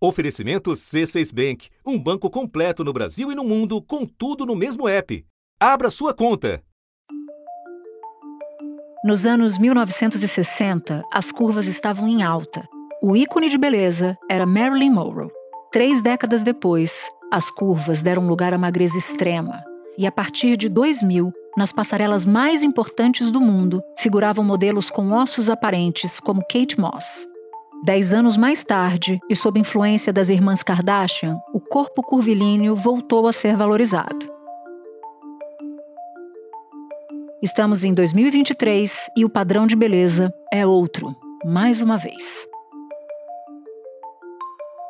Oferecimento C6 Bank, um banco completo no Brasil e no mundo, com tudo no mesmo app. Abra sua conta. Nos anos 1960, as curvas estavam em alta. O ícone de beleza era Marilyn Monroe. Três décadas depois, as curvas deram lugar à magreza extrema. E a partir de 2000, nas passarelas mais importantes do mundo, figuravam modelos com ossos aparentes como Kate Moss. Dez anos mais tarde, e sob influência das irmãs Kardashian, o corpo curvilíneo voltou a ser valorizado. Estamos em 2023 e o padrão de beleza é outro, mais uma vez.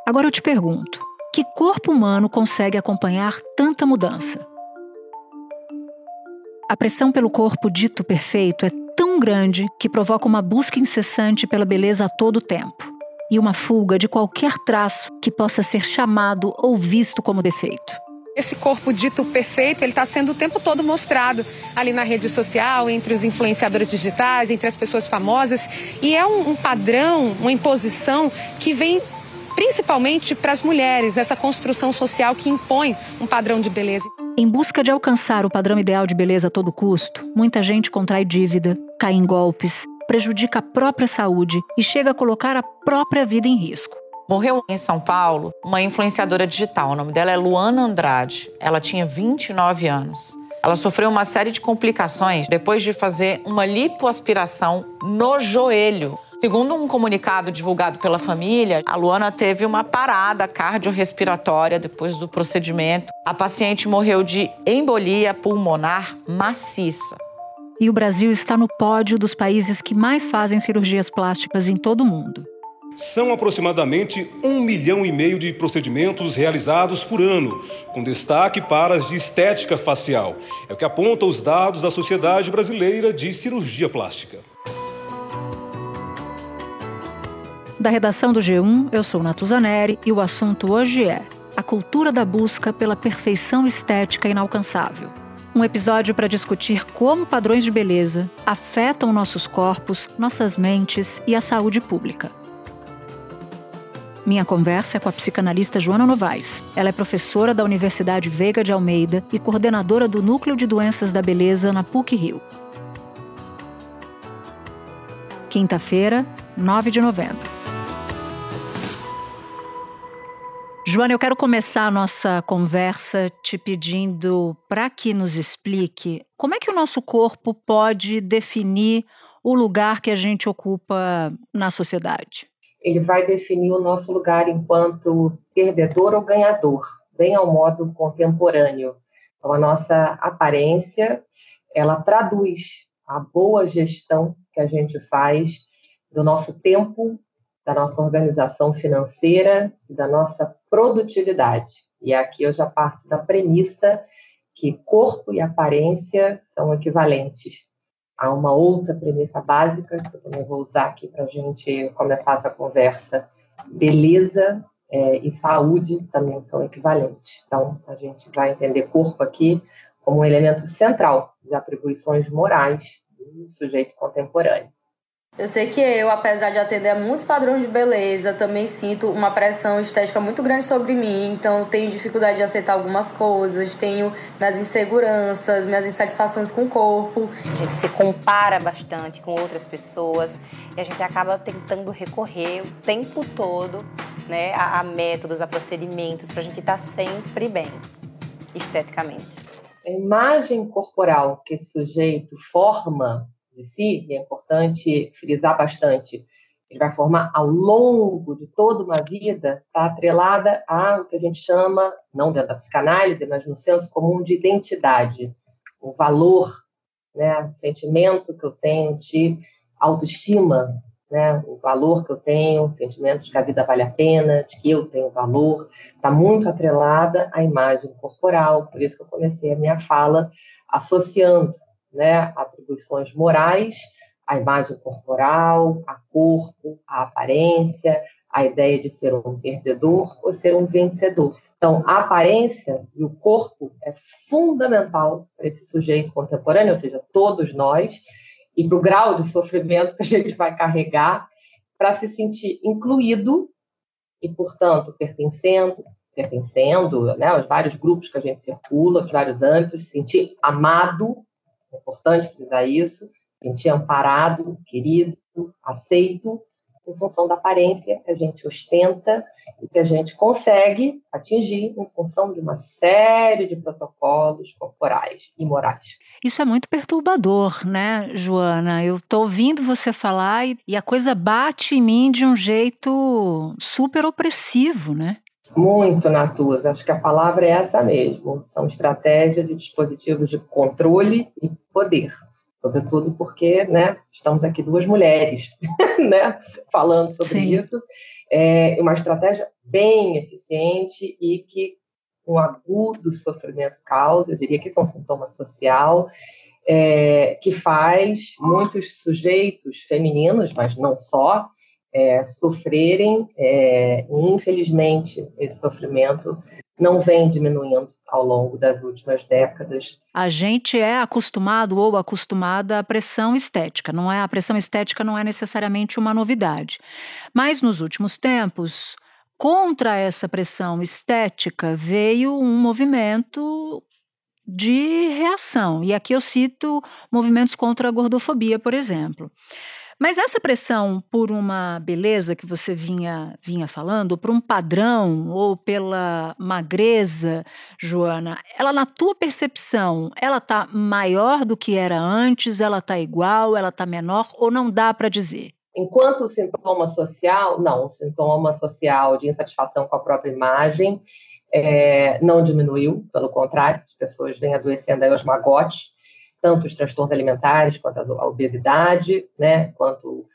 Agora eu te pergunto: que corpo humano consegue acompanhar tanta mudança? A pressão pelo corpo dito perfeito é grande que provoca uma busca incessante pela beleza a todo tempo e uma fuga de qualquer traço que possa ser chamado ou visto como defeito. Esse corpo dito perfeito, ele está sendo o tempo todo mostrado ali na rede social, entre os influenciadores digitais, entre as pessoas famosas. E é um, um padrão, uma imposição que vem principalmente para as mulheres, essa construção social que impõe um padrão de beleza. Em busca de alcançar o padrão ideal de beleza a todo custo, muita gente contrai dívida, cai em golpes, prejudica a própria saúde e chega a colocar a própria vida em risco. Morreu em São Paulo uma influenciadora digital. O nome dela é Luana Andrade. Ela tinha 29 anos. Ela sofreu uma série de complicações depois de fazer uma lipoaspiração no joelho. Segundo um comunicado divulgado pela família, a Luana teve uma parada cardiorrespiratória depois do procedimento. A paciente morreu de embolia pulmonar maciça. E o Brasil está no pódio dos países que mais fazem cirurgias plásticas em todo o mundo. São aproximadamente um milhão e meio de procedimentos realizados por ano, com destaque para as de estética facial. É o que apontam os dados da Sociedade Brasileira de Cirurgia Plástica. Da redação do G1, eu sou Natuzaneri e o assunto hoje é a cultura da busca pela perfeição estética inalcançável. Um episódio para discutir como padrões de beleza afetam nossos corpos, nossas mentes e a saúde pública. Minha conversa é com a psicanalista Joana Novaes. Ela é professora da Universidade Veiga de Almeida e coordenadora do Núcleo de Doenças da Beleza na PUC Rio. Quinta-feira, 9 de novembro. Joana, eu quero começar a nossa conversa te pedindo para que nos explique como é que o nosso corpo pode definir o lugar que a gente ocupa na sociedade. Ele vai definir o nosso lugar enquanto perdedor ou ganhador, bem ao modo contemporâneo. Então, a nossa aparência, ela traduz a boa gestão que a gente faz do nosso tempo, da nossa organização financeira e da nossa produtividade. E aqui eu já parto da premissa que corpo e aparência são equivalentes. Há uma outra premissa básica que eu também vou usar aqui para a gente começar essa conversa. Beleza é, e saúde também são equivalentes. Então, a gente vai entender corpo aqui como um elemento central de atribuições morais do sujeito contemporâneo. Eu sei que eu, apesar de atender a muitos padrões de beleza, também sinto uma pressão estética muito grande sobre mim. Então, tenho dificuldade de aceitar algumas coisas, tenho minhas inseguranças, minhas insatisfações com o corpo. A gente se compara bastante com outras pessoas e a gente acaba tentando recorrer o tempo todo né, a, a métodos, a procedimentos para a gente estar tá sempre bem, esteticamente. A imagem corporal que esse sujeito forma de si, e é importante frisar bastante, ele vai formar ao longo de toda uma vida, está atrelada a o que a gente chama, não dentro da psicanálise, mas no senso comum de identidade, o valor, né, o sentimento que eu tenho de autoestima, né, o valor que eu tenho, o sentimento de que a vida vale a pena, de que eu tenho valor, está muito atrelada à imagem corporal, por isso que eu comecei a minha fala associando né, atribuições morais, a imagem corporal, a corpo, a aparência, a ideia de ser um perdedor ou ser um vencedor. Então, a aparência e o corpo é fundamental para esse sujeito contemporâneo, ou seja, todos nós, e para o grau de sofrimento que a gente vai carregar para se sentir incluído e, portanto, pertencendo, pertencendo né, aos vários grupos que a gente circula, aos vários âmbitos, se sentir amado, é importante frisar isso, se sentir amparado, querido, aceito, em função da aparência que a gente ostenta e que a gente consegue atingir em função de uma série de protocolos corporais e morais. Isso é muito perturbador, né, Joana? Eu estou ouvindo você falar e, e a coisa bate em mim de um jeito super opressivo, né? Muito, Natuza. Acho que a palavra é essa mesmo. São estratégias e dispositivos de controle e poder sobretudo porque né, estamos aqui duas mulheres né, falando sobre Sim. isso. É uma estratégia bem eficiente e que um agudo sofrimento causa, eu diria que isso é um sintoma social, é, que faz muitos sujeitos femininos, mas não só, é, sofrerem, é, infelizmente, esse sofrimento não vem diminuindo ao longo das últimas décadas. A gente é acostumado ou acostumada à pressão estética, não é? A pressão estética não é necessariamente uma novidade. Mas nos últimos tempos, contra essa pressão estética veio um movimento de reação. E aqui eu cito movimentos contra a gordofobia, por exemplo. Mas essa pressão por uma beleza que você vinha, vinha falando, por um padrão ou pela magreza, Joana, ela na tua percepção, ela está maior do que era antes, ela está igual, ela está menor ou não dá para dizer? Enquanto sintoma social, não, o sintoma social de insatisfação com a própria imagem é, não diminuiu, pelo contrário, as pessoas vêm adoecendo aí aos magotes, tanto os transtornos alimentares, quanto a obesidade, né, quanto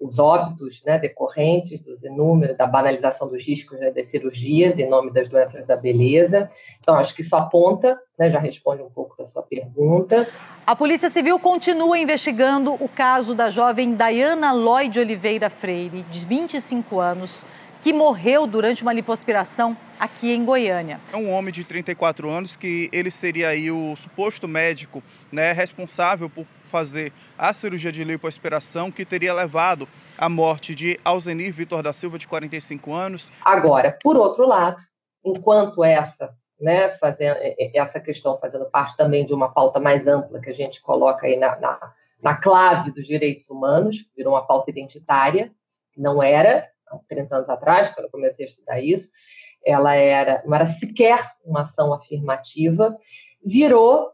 os óbitos né, decorrentes dos inúmeros, da banalização dos riscos né, das cirurgias em nome das doenças da beleza. Então, acho que isso aponta, né, já responde um pouco da sua pergunta. A Polícia Civil continua investigando o caso da jovem Diana Lloyd Oliveira Freire, de 25 anos, que morreu durante uma lipoaspiração aqui em Goiânia. É um homem de 34 anos que ele seria aí o suposto médico né, responsável por fazer a cirurgia de lipoaspiração que teria levado à morte de Alzenir Vitor da Silva, de 45 anos. Agora, por outro lado, enquanto essa, né, fazendo, essa questão fazendo parte também de uma pauta mais ampla que a gente coloca aí na, na, na clave dos direitos humanos, virou uma pauta identitária, não era, há 30 anos atrás, quando eu comecei a estudar isso, ela era, não era sequer uma ação afirmativa, virou,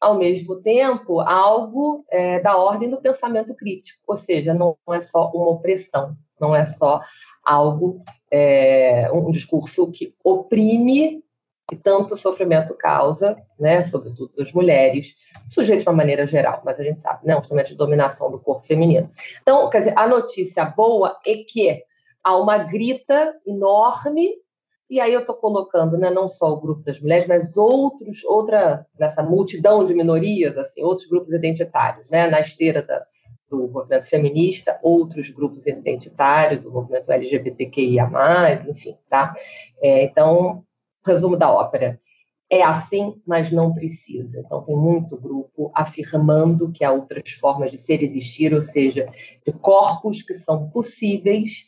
ao mesmo tempo, algo é, da ordem do pensamento crítico, ou seja, não, é só uma opressão, não é só algo, é, um discurso que oprime e tanto sofrimento causa, né, sobretudo das mulheres, sujeitos de uma maneira geral, mas a gente sabe, né, um instrumento de dominação do corpo feminino. Então, quer dizer, a notícia boa é que há uma grita enorme, e aí eu estou colocando né, não só o grupo das mulheres, mas outros, outra, nessa multidão de minorias, assim, outros grupos identitários, né, na esteira da, do movimento feminista, outros grupos identitários, o movimento LGBTQIA+, enfim, tá? É, então, resumo da ópera. É assim, mas não precisa. Então, tem muito grupo afirmando que há outras formas de ser existir, ou seja, de corpos que são possíveis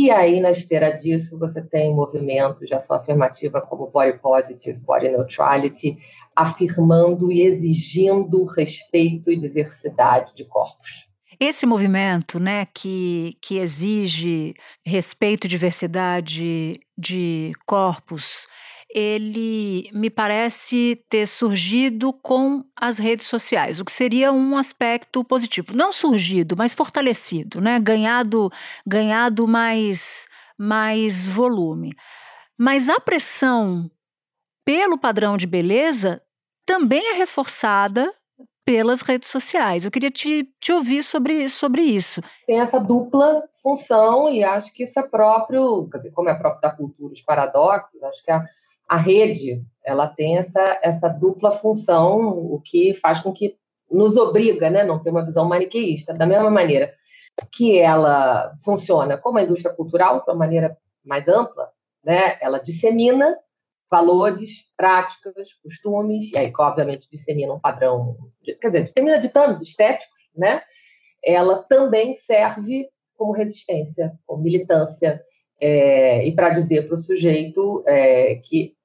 e aí, na esteira disso, você tem movimentos de ação afirmativa como Body Positive, Body Neutrality, afirmando e exigindo respeito e diversidade de corpos. Esse movimento, né, que, que exige respeito e diversidade de corpos, ele me parece ter surgido com as redes sociais, o que seria um aspecto positivo. Não surgido, mas fortalecido, né? ganhado, ganhado mais, mais volume. Mas a pressão pelo padrão de beleza também é reforçada pelas redes sociais. Eu queria te, te ouvir sobre, sobre isso. Tem essa dupla função e acho que isso é próprio, como é próprio da cultura, os paradoxos, acho que a, a rede ela tem essa, essa dupla função, o que faz com que nos obriga, né, não ter uma visão maniqueísta. Da mesma maneira que ela funciona como a indústria cultural, de uma maneira mais ampla, né, ela dissemina valores, práticas, costumes, e aí, obviamente, dissemina um padrão, quer dizer, dissemina ditames estéticos, né? Ela também serve como resistência, como militância, é, e para dizer para o sujeito é, que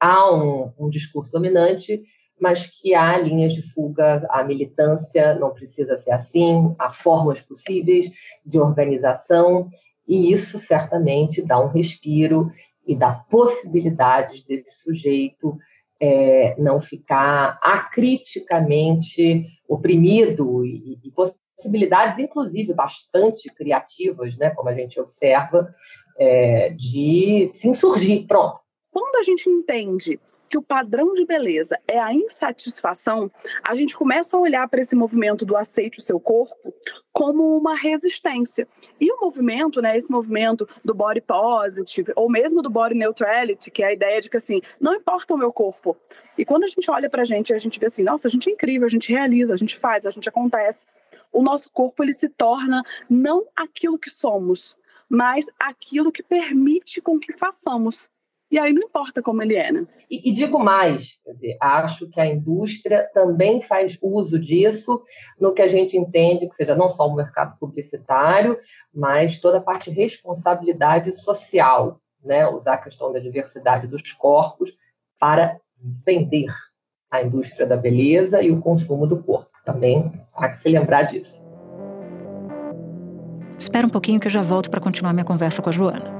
há um, um discurso dominante, mas que há linhas de fuga, a militância não precisa ser assim, há formas possíveis de organização, e isso certamente dá um respiro e dá possibilidades desse sujeito é, não ficar acriticamente oprimido e, e, possibilidades, inclusive, bastante criativas, né, como a gente observa, é, de se insurgir. Pronto. Quando a gente entende que o padrão de beleza é a insatisfação, a gente começa a olhar para esse movimento do aceite o seu corpo como uma resistência. E o movimento, né, esse movimento do body positive, ou mesmo do body neutrality, que é a ideia de que assim, não importa o meu corpo. E quando a gente olha para a gente, a gente vê assim, nossa, a gente é incrível, a gente realiza, a gente faz, a gente acontece. O nosso corpo ele se torna não aquilo que somos, mas aquilo que permite com que façamos. E aí não importa como ele é, né? E, e digo mais, dizer, acho que a indústria também faz uso disso no que a gente entende que seja não só o mercado publicitário, mas toda a parte de responsabilidade social, né? Usar a questão da diversidade dos corpos para vender a indústria da beleza e o consumo do corpo. Também há que se lembrar disso. Espera um pouquinho que eu já volto para continuar minha conversa com a Joana.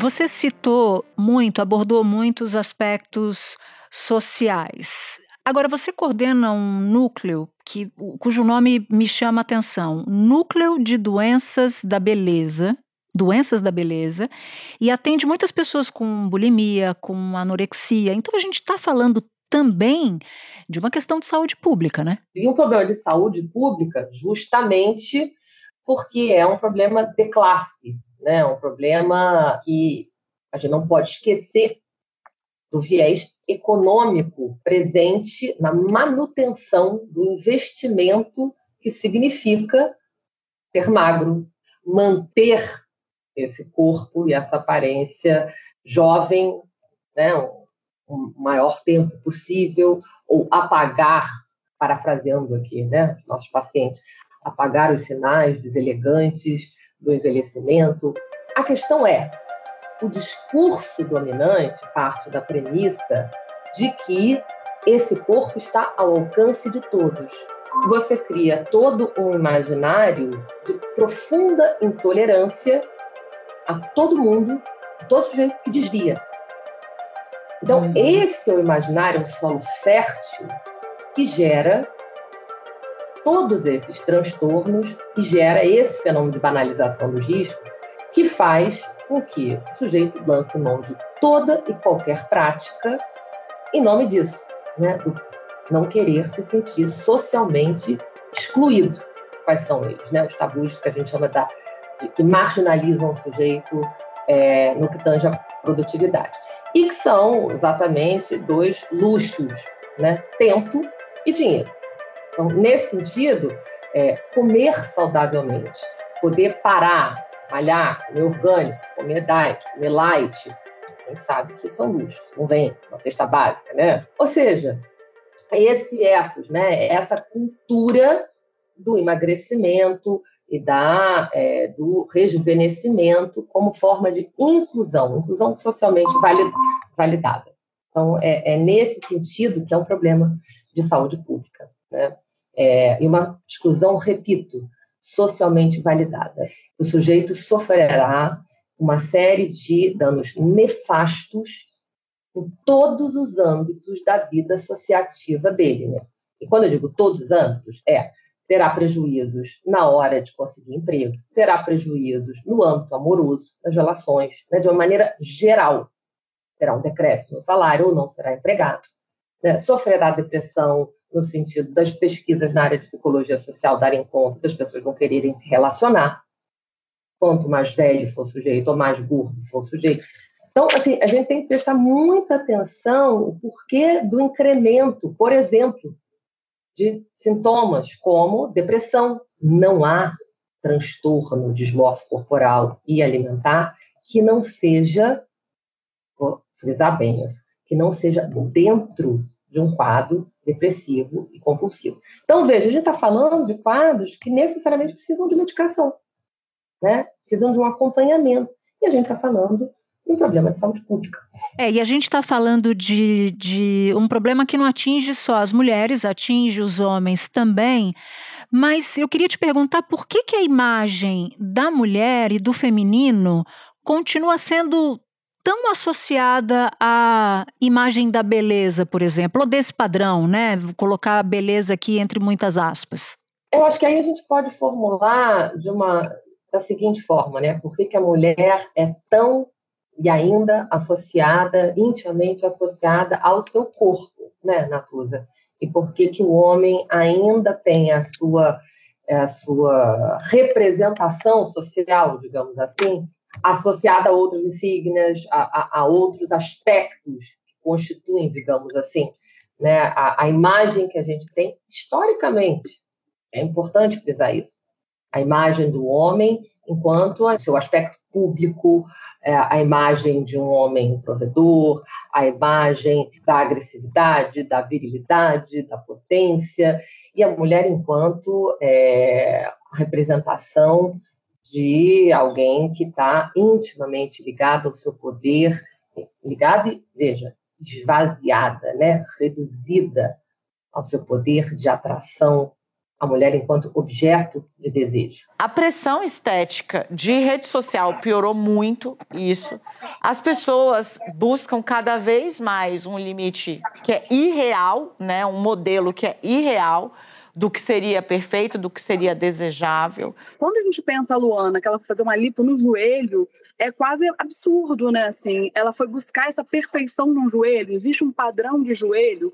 Você citou muito, abordou muito os aspectos sociais. Agora, você coordena um núcleo que, cujo nome me chama a atenção: Núcleo de Doenças da Beleza. Doenças da beleza, e atende muitas pessoas com bulimia, com anorexia. Então, a gente está falando também de uma questão de saúde pública, né? E um problema de saúde pública, justamente porque é um problema de classe, né? Um problema que a gente não pode esquecer do viés econômico presente na manutenção do investimento que significa ser magro, manter esse corpo e essa aparência jovem, né, o maior tempo possível, ou apagar, parafraseando aqui, né, nossos pacientes, apagar os sinais deselegantes do envelhecimento. A questão é, o discurso dominante parte da premissa de que esse corpo está ao alcance de todos. Você cria todo um imaginário de profunda intolerância a todo mundo, a todo sujeito que desvia. Então, uhum. esse é o imaginário, um solo fértil que gera todos esses transtornos e gera esse fenômeno de banalização dos riscos, que faz com que o sujeito lance mão de toda e qualquer prática em nome disso, né? do não querer se sentir socialmente excluído. Quais são eles? Né? Os tabus que a gente chama da, de, que marginalizam o sujeito é, no que tange a produtividade. E que são exatamente dois luxos, né? tempo e dinheiro. Então, nesse sentido, é, comer saudavelmente, poder parar, malhar, comer orgânico, comer diet, comer light, gente sabe que são luxos, não vem uma cesta básica, né? Ou seja, esse ethos, né, essa cultura do emagrecimento e da, é, do rejuvenescimento como forma de inclusão, inclusão socialmente validada. Então, é, é nesse sentido que é um problema de saúde pública. Né? É, e uma exclusão, repito, socialmente validada. O sujeito sofrerá uma série de danos nefastos em todos os âmbitos da vida associativa dele. Né? E quando eu digo todos os âmbitos, é terá prejuízos na hora de conseguir emprego, terá prejuízos no âmbito amoroso, das relações, né? de uma maneira geral. Terá um decréscimo no salário ou não será empregado. Né? Sofrerá depressão, no sentido das pesquisas na área de psicologia social darem conta das pessoas não quererem se relacionar. quanto mais velho for o sujeito ou mais gordo for o sujeito. Então, assim, a gente tem que prestar muita atenção o porquê do incremento, por exemplo, de sintomas como depressão. Não há transtorno dismórfico corporal e alimentar que não seja, vou frisar bem isso, que não seja dentro de um quadro depressivo e compulsivo. Então, veja, a gente está falando de quadros que necessariamente precisam de medicação, né? precisam de um acompanhamento. E a gente está falando de um problema de saúde pública. É, e a gente está falando de, de um problema que não atinge só as mulheres, atinge os homens também. Mas eu queria te perguntar por que, que a imagem da mulher e do feminino continua sendo tão associada à imagem da beleza, por exemplo, ou desse padrão, né? Vou colocar a beleza aqui entre muitas aspas. Eu acho que aí a gente pode formular de uma da seguinte forma, né? Por que, que a mulher é tão e ainda associada, intimamente associada ao seu corpo, né, Natuza? E por que que o homem ainda tem a sua a sua representação social, digamos assim, associada a outras insígnias, a, a, a outros aspectos que constituem, digamos assim, né, a, a imagem que a gente tem historicamente. É importante frisar isso. A imagem do homem enquanto seu aspecto público, é, a imagem de um homem provedor, a imagem da agressividade, da virilidade, da potência, e a mulher enquanto é, representação de alguém que está intimamente ligado ao seu poder, ligada e, veja, esvaziada, né? reduzida ao seu poder de atração, a mulher enquanto objeto de desejo. A pressão estética de rede social piorou muito isso. As pessoas buscam cada vez mais um limite que é irreal, né? um modelo que é irreal do que seria perfeito, do que seria desejável. Quando a gente pensa a Luana, que ela foi fazer uma lipo no joelho, é quase absurdo, né? Assim, ela foi buscar essa perfeição no joelho. Existe um padrão de joelho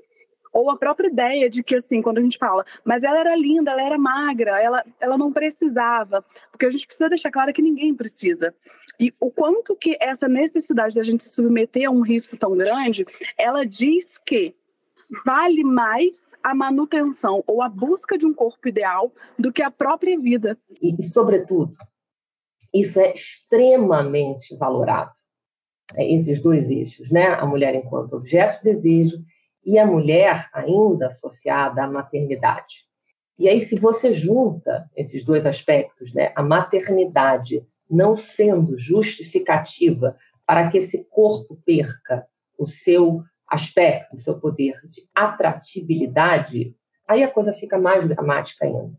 ou a própria ideia de que, assim, quando a gente fala, mas ela era linda, ela era magra, ela, ela não precisava, porque a gente precisa deixar claro que ninguém precisa. E o quanto que essa necessidade da gente se submeter a um risco tão grande, ela diz que vale mais a manutenção ou a busca de um corpo ideal do que a própria vida. E, sobretudo, isso é extremamente valorado. É, esses dois eixos, né? A mulher enquanto objeto de desejo e a mulher ainda associada à maternidade. E aí, se você junta esses dois aspectos, né, a maternidade não sendo justificativa para que esse corpo perca o seu aspecto, o seu poder de atratividade, aí a coisa fica mais dramática ainda.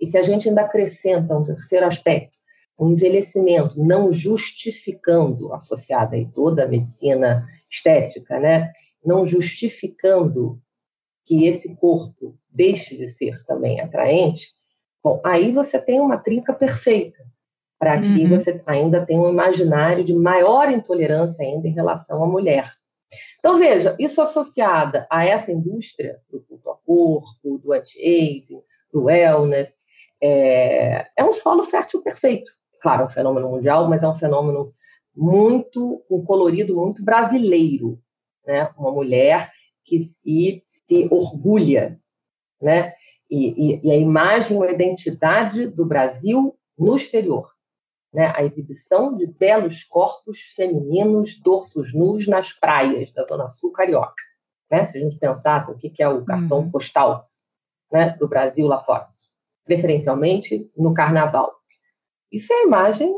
E se a gente ainda acrescenta um terceiro aspecto, o um envelhecimento não justificando, associado aí toda a medicina estética, né? Não justificando que esse corpo deixe de ser também atraente, bom, aí você tem uma trinca perfeita para que uhum. você ainda tenha um imaginário de maior intolerância ainda em relação à mulher. Então, veja, isso associada a essa indústria do culto ao corpo, do anti-aging, do wellness, é, é um solo fértil perfeito. Claro, é um fenômeno mundial, mas é um fenômeno muito, um colorido muito brasileiro, né? Uma mulher que se, se orgulha, né? E, e, e a imagem, a identidade do Brasil no exterior, né? A exibição de belos corpos femininos, dorsos nus nas praias da Zona Sul carioca, né? Se a gente pensasse o que é o cartão uhum. postal, né? Do Brasil lá fora, preferencialmente no Carnaval. Isso é a imagem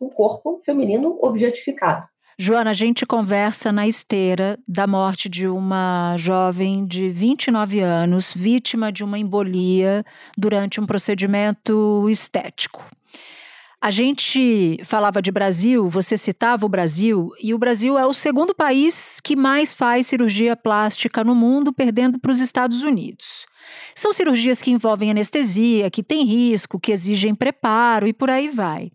do corpo feminino objetificado. Joana, a gente conversa na esteira da morte de uma jovem de 29 anos, vítima de uma embolia durante um procedimento estético. A gente falava de Brasil, você citava o Brasil, e o Brasil é o segundo país que mais faz cirurgia plástica no mundo, perdendo para os Estados Unidos. São cirurgias que envolvem anestesia, que têm risco, que exigem preparo e por aí vai.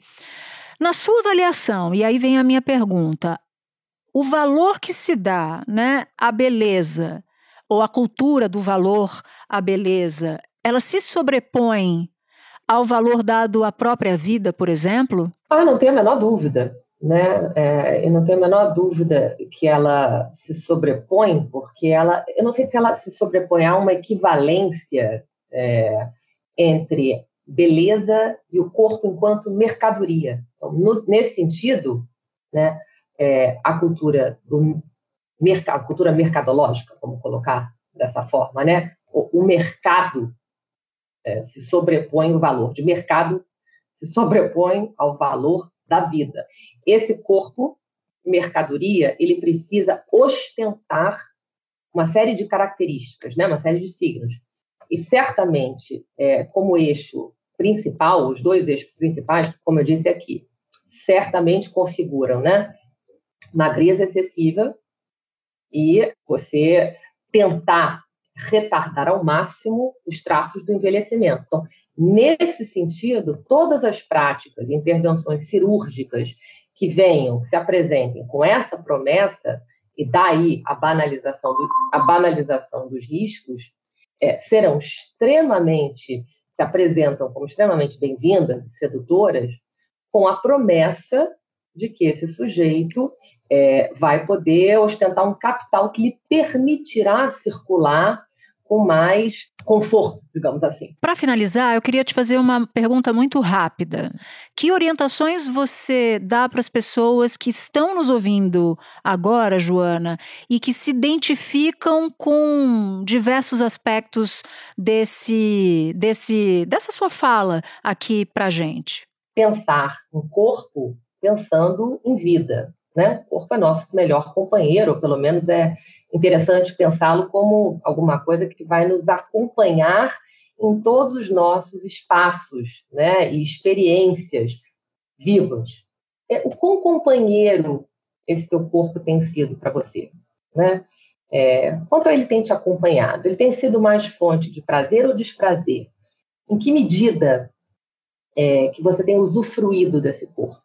Na sua avaliação, e aí vem a minha pergunta, o valor que se dá né, à beleza, ou a cultura do valor à beleza, ela se sobrepõe ao valor dado à própria vida, por exemplo? Ah, não tenho a menor dúvida. Né? É, eu não tenho a menor dúvida que ela se sobrepõe, porque ela, eu não sei se ela se sobrepõe a uma equivalência é, entre beleza e o corpo enquanto mercadoria. No, nesse sentido, né, é, a cultura do mercado, cultura mercadológica, vamos colocar dessa forma, né? O, o mercado é, se sobrepõe o valor de mercado se sobrepõe ao valor da vida. Esse corpo mercadoria ele precisa ostentar uma série de características, né? Uma série de signos. E certamente, é, como eixo principal, os dois eixos principais, como eu disse aqui, certamente configuram, né? Magreza excessiva e você tentar retardar ao máximo os traços do envelhecimento. Então, nesse sentido, todas as práticas, intervenções cirúrgicas que venham, que se apresentem com essa promessa, e daí a banalização, do, a banalização dos riscos, é, serão extremamente, se apresentam como extremamente bem-vindas sedutoras, com a promessa de que esse sujeito é, vai poder ostentar um capital que lhe permitirá circular com mais conforto, digamos assim. Para finalizar, eu queria te fazer uma pergunta muito rápida. Que orientações você dá para as pessoas que estão nos ouvindo agora, Joana, e que se identificam com diversos aspectos desse, desse, dessa sua fala aqui para gente? Pensar um corpo pensando em vida, né? O corpo é nosso melhor companheiro, ou pelo menos é interessante pensá-lo como alguma coisa que vai nos acompanhar em todos os nossos espaços né, e experiências vivas. É, o quão companheiro esse teu corpo tem sido para você? Né? É, quanto ele tem te acompanhado? Ele tem sido mais fonte de prazer ou desprazer? Em que medida é, que você tem usufruído desse corpo?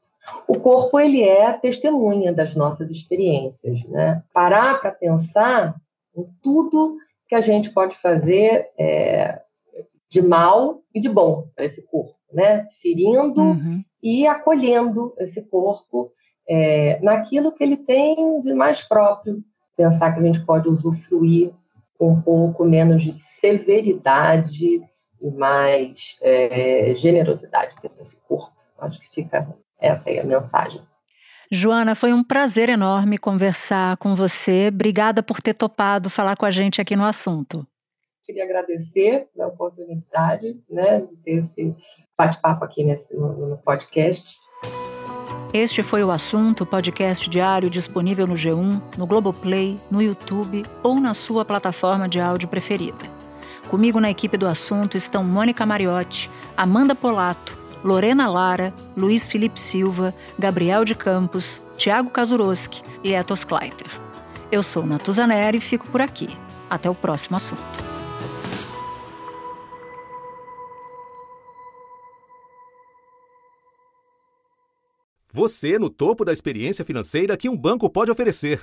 O corpo ele é a testemunha das nossas experiências, né? Parar para pensar em tudo que a gente pode fazer é, de mal e de bom para esse corpo, né? Ferindo uhum. e acolhendo esse corpo é, naquilo que ele tem de mais próprio. Pensar que a gente pode usufruir um pouco menos de severidade e mais é, generosidade desse corpo. Acho que fica essa é a mensagem. Joana, foi um prazer enorme conversar com você. Obrigada por ter topado falar com a gente aqui no assunto. Queria agradecer a oportunidade né, de ter esse bate-papo aqui nesse, no, no podcast. Este foi o assunto, podcast diário disponível no G1, no Globoplay, no YouTube ou na sua plataforma de áudio preferida. Comigo na equipe do assunto estão Mônica Mariotti, Amanda Polato, Lorena Lara, Luiz Felipe Silva, Gabriel de Campos, Tiago Kazuroski e Etos Kleiter. Eu sou Natuzaneri e fico por aqui. Até o próximo assunto. Você no topo da experiência financeira que um banco pode oferecer.